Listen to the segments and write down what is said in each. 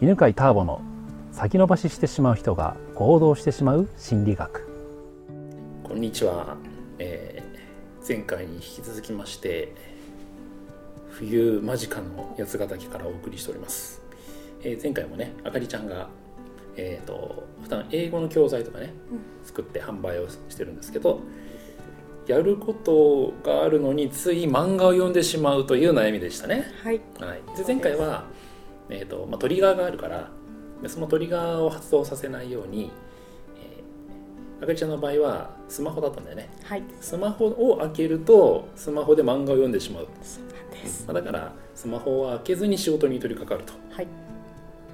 犬飼ターボの先延ばししてしまう人が行動してしまう心理学。こんにちは、えー前回に引き続きまして冬間近の八ヶ岳からお送りしております、えー前回もねあかりちゃんがえー、と普段英語の教材とかね作って販売をしてるんですけどやることがあるのについ漫画を読んでしまうという悩みでしたね。はい。はい、で前回は、えーとまあ、トリガーがあるからでそのトリガーを発動させないように、えー、あかりちゃんの場合はスマホだったんだよね。はい。スマホを開けるとスマホで漫画を読んでしまう、そうなんです。まあだからスマホを開けずに仕事に取り掛かると。はい。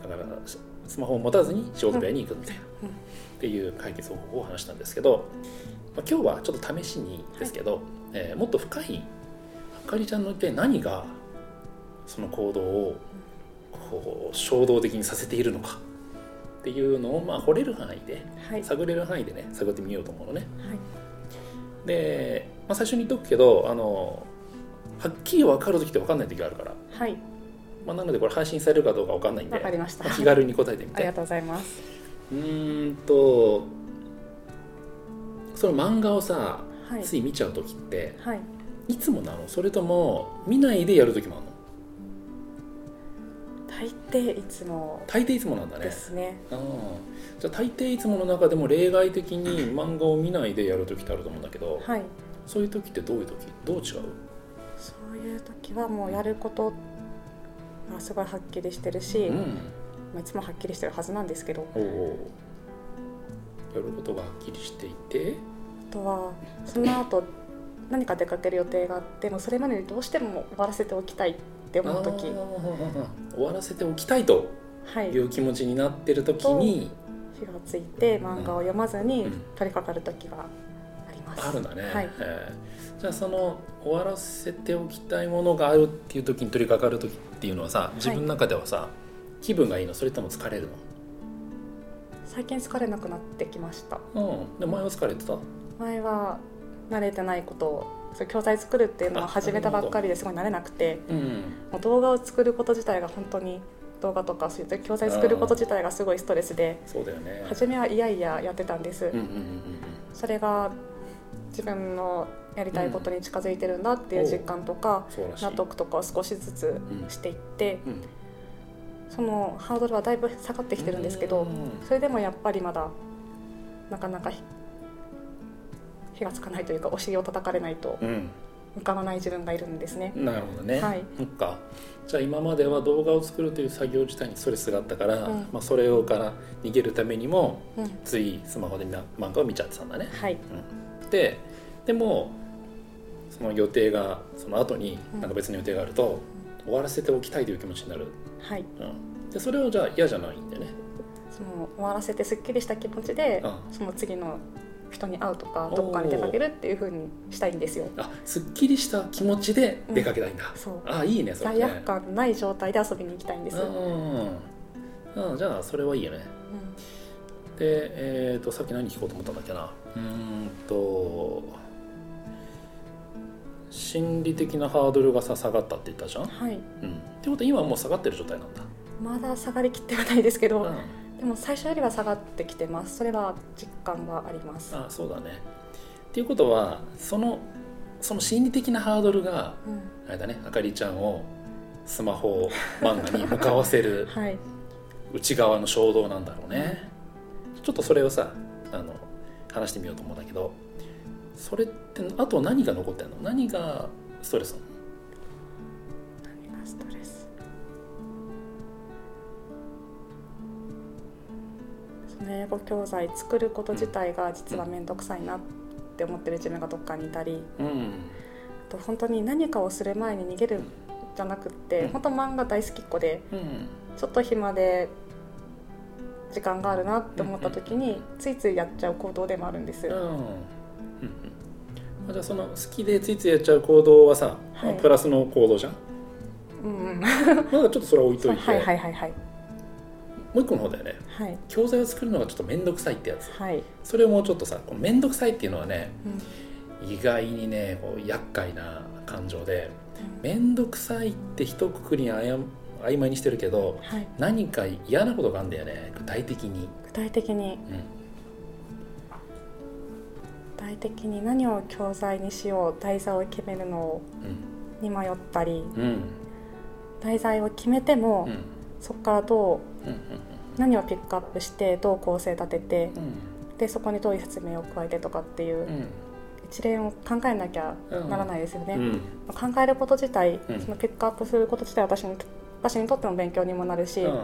だからスマホを持たずに仕事部屋に行くみたいな、うん。っていう解決方法を話したんですけど、まあ、今日はちょっと試しにですけど、えーもっと深いあかりちゃんの一体何がその行動をこう衝動的にさせているのかっていうのをまあ掘れる範囲ではい。探れる範囲でね探ってみようと思うのね。はい。で、まあ、最初に言っとくけどあのはっきり分かる時って分かんない時があるから、はい。まあ、なのでこれ配信されるかどうか分かんないんでわかりました。まあ気軽に答えてみてありがとうございます。うーんとその漫画をさ、はい。つい見ちゃう時ってはい。いつもなの？それとも見ないでやる時もあるの？大抵いつも。大抵いつもなんだね。ですね。ああ。じゃあ大抵いつもの中でも例外的に漫画を見ないでやる時ってあると思うんだけど、はい。そういう時ってどういう時？どう違う？そういう時はもうやることがすごいはっきりしてるし、うん。まあいつもはっきりしてるはずなんですけど、おおやることがはっきりしていて？あとはその後何か出かける予定があってもそれまでにどうしても終わらせておきたい。って思う時。終わらせておきたいとはい。いう気持ちになってる時に火がついて漫画を読まずにうん。取り掛かる時があります。あるんだね、はい。えー。じゃあその終わらせておきたいものがあるっていう時に取り掛かる時っていうのはさ自分の中ではさ、気分がいいの？それとも疲れる最近疲れなくなってきました。のうん。で前は疲れてた？前は慣れてないことをそ教材作るっていうのをあ始めたばっかりですごい慣れなくてうん。もう動画を作ること自体が本当に動画とかそういう教材作ること自体がすごいストレスでそうだよね。初めはいやいややってたんです、うんうんうんそれが自分のやりたいことに近づいてるんだっていう実感とか、うん納得とかを少しずつうん。していって、うん。そのハードルはだいぶ下がってきてるんですけど、うん。それでもやっぱりまだなかなか火火がつかないというかお尻を叩かれないとうん。向かわない自分がいるんですね。なるほどね、はい。そっか。じゃあ今までは動画を作るという作業自体にストレスがあったから、うん。まあ、それをから逃げるためにもうん、ついスマホでな漫画を見ちゃってたんだね。はい、ででもその予定がその後にうん。なんか別の予定があると、終わらせておきたいという気持ちになる、はい、うん、でそれをじゃあ嫌じゃないんだよね。その終わらせてすっきりした気持ちで、うん。その次の人に会うとかどこかに出かけるっていう風にしたいんですよ。あすっきりした気持ちで出かけたいんだ、そう。あいいねそれ。ね罪悪感ない状態で遊びに行きたいんです。うんうん、うん、じゃあそれはいいよね。でえー、とさっき何聞こうと思ったんだっけな。うーんと心理的なハードルがさ下がったって言ったじゃん、はい、うん、ってことは今はもう下がってる状態なんだ、まだ下がりきってはないですけど、うん、でも最初よりは下がってきてます。それは実感があります。あそうだねっていうことはそのその心理的なハードルがうん、あれだねあかりちゃんをスマホ漫画に向かわせる はい、内側の衝動なんだろうねちょっとそれをさあの話してみようと思うんだけどそれってあと何が残ってんの？何がストレスなの？何がストレス？英語教材作ること自体が実は面倒くさいなって思ってる自分がどっかにいたり、うん。あと本当に何かをする前に逃げるじゃなくって、うん。本当漫画大好きっ子でうん。ちょっと暇で時間があるなって思った時に、ついついやっちゃう行動でもあるんです、うん。じゃあその好きでついついやっちゃう行動はさ、はい。プラスの行動じゃん？うん、まだちょっとそれは置いといて、はいはいはいはいもう一個の方だよね。はい。教材を作るのがちょっと面倒くさいってやつ。はい、それをもうちょっとさこの面倒くさいっていうのはねうん。意外にねこう厄介な感情で面倒くさいって一括りにあや曖昧にしてるけどはい。何か嫌なことがあるんだよね具体的に、具体的に。うん、具体的に何を教材にしよう題材を決めるのに迷ったりうん。うん題材を決めても、うん。そこからどううん何をピックアップしてどう構成立ててうん。でそこにどういう説明を加えてとかっていううん。一連を考えなきゃならないですよね。うん。考えること自体、うん。そのピックアップすること自体私に私にとっても勉強にもなるし、うん。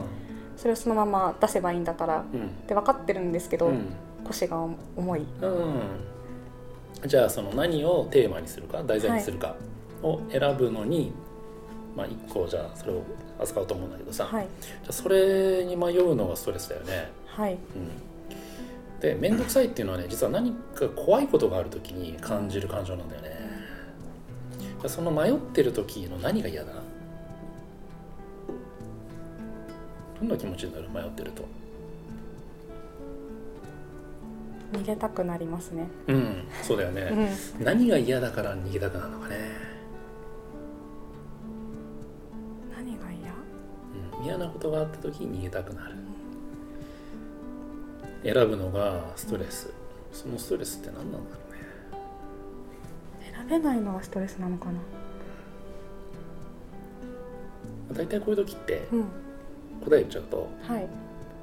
それをそのまま出せばいいんだからっうん。て分かってるんですけど、うん。腰が重い。うん。じゃあその何をテーマにするか題材にするかを選ぶのに、まあ一個じゃあそれを扱おうと思うんだけどさ、はいじゃあそれに迷うのがストレスだよね。はいうん、で面倒くさいっていうのはね実は何か怖いことがある時に感じる感情なんだよね。その迷ってる時の何が嫌だ？どんな気持ちになる？迷ってると。逃げたくなりますね。うん、そうだようね。ん、何が嫌だから逃げたくなるのかね。嫌なことがあった時に逃げたくなる。選ぶのがストレス。そのストレスって何なんだろうね。選べないのがストレスなのかな。大体こういう時ってうん、答え言っちゃうとはい。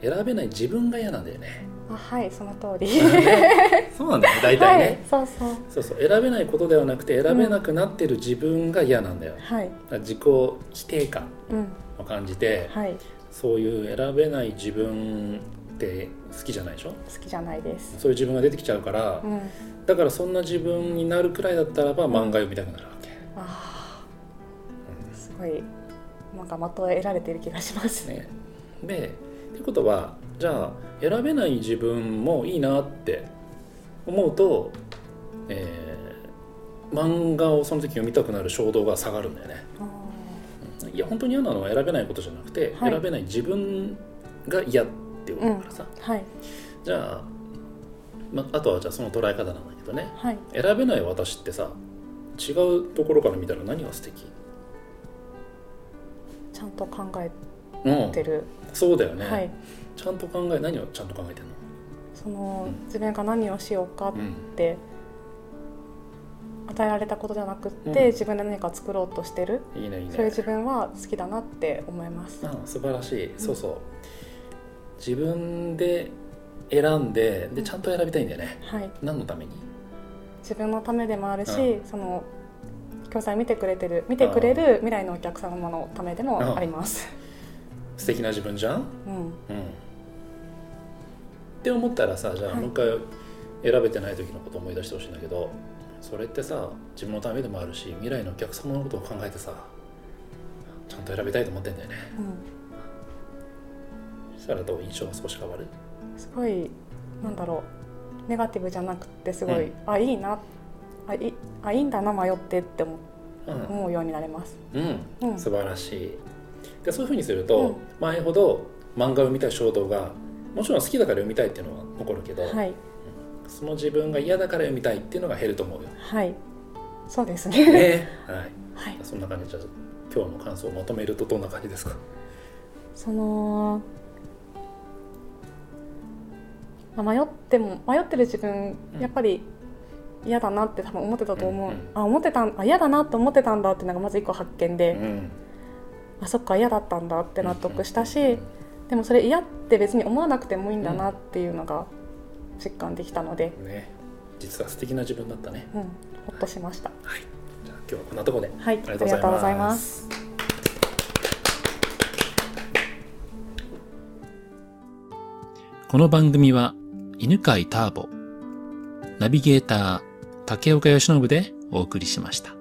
選べない自分が嫌なんだよねあはいその通り。そうなんだよね。大はい体ね、そうそう。そうそう選べないことではなくて選べなくなってる自分が嫌なんだよ、はい。だから自己否定感うんを感じてはい。そういう選べない自分って好きじゃないでしょ？好きじゃないです。そういう自分が出てきちゃうから、うん、だからそんな自分になるくらいだったらば漫画読みたくなるわけ、ああすごいなんか的を得られてる気がします。ね、でってことはじゃあ選べない自分もいいなって思うと、えー漫画をその時読みたくなる衝動が下がるんだよね。あいや本当に嫌なのは選べないことじゃなくて、はい。選べない自分が嫌っていうことだからさ、ーはい。じゃあ、まあとはじゃあその捉え方なんだけどね。はい。選べない私ってさ違うところから見たら何が素敵？ちゃんと考えうんてる、そうだよね、はい。ちゃんと考え何をちゃんと考えてんの？そのうん。自分が何をしようかっうん。て与えられたことじゃなくって、うん。自分で何か作ろうとしてる、いいねいいね。そういう自分は好きだなって思います。あ素晴らしい、そうそう。自分で選んででちゃんと選びたいんだよね。はい。何のために？自分のためでもあるし、うその教材見てくれてる見てくれる未来のお客様のためでもあります。素敵な自分じゃん、うん、っうん。て思ったらさじゃあはい。もう一回選べてない時のこと思い出してほしいんだけどそれってさ自分のためでもあるし未来のお客様のことを考えてさちゃんと選びたいと思ってんだよね。うん。そしたらどう？印象が少し変わる？すごいなんだろうネガティブじゃなくてすごい、うん。あいいなあいあいいんだな迷ってって思うん。思うようになれます。うん、うん。素晴らしいでそういうふうにすると、うん。前ほど漫画を読みたい衝動がもちろん好きだから読みたいっていうのは残るけど、はい。その自分が嫌だから読みたいっていうのが減ると思うよ。はい。そうですね。ね。はい、はい。そんな感じでじゃあ今日の感想をまとめるとどんな感じですか？その、まあ、迷っても迷ってる自分うん。やっぱり嫌だなって多分思ってたと思う、うんうん。あ思ってたんあ嫌だなって思ってたんだっていうのがまず一個発見で、うんあそっか嫌だったんだって納得したし、うんでもそれ嫌って別に思わなくてもいいんだなっていうのが実感できたので、ね。実は素敵な自分だったね。うん、ほっとしました。はい。じゃあ今日はこんなところで。はい、ありがとうございます。この番組は犬飼ターボ、ナビゲーター竹岡由伸でお送りしました。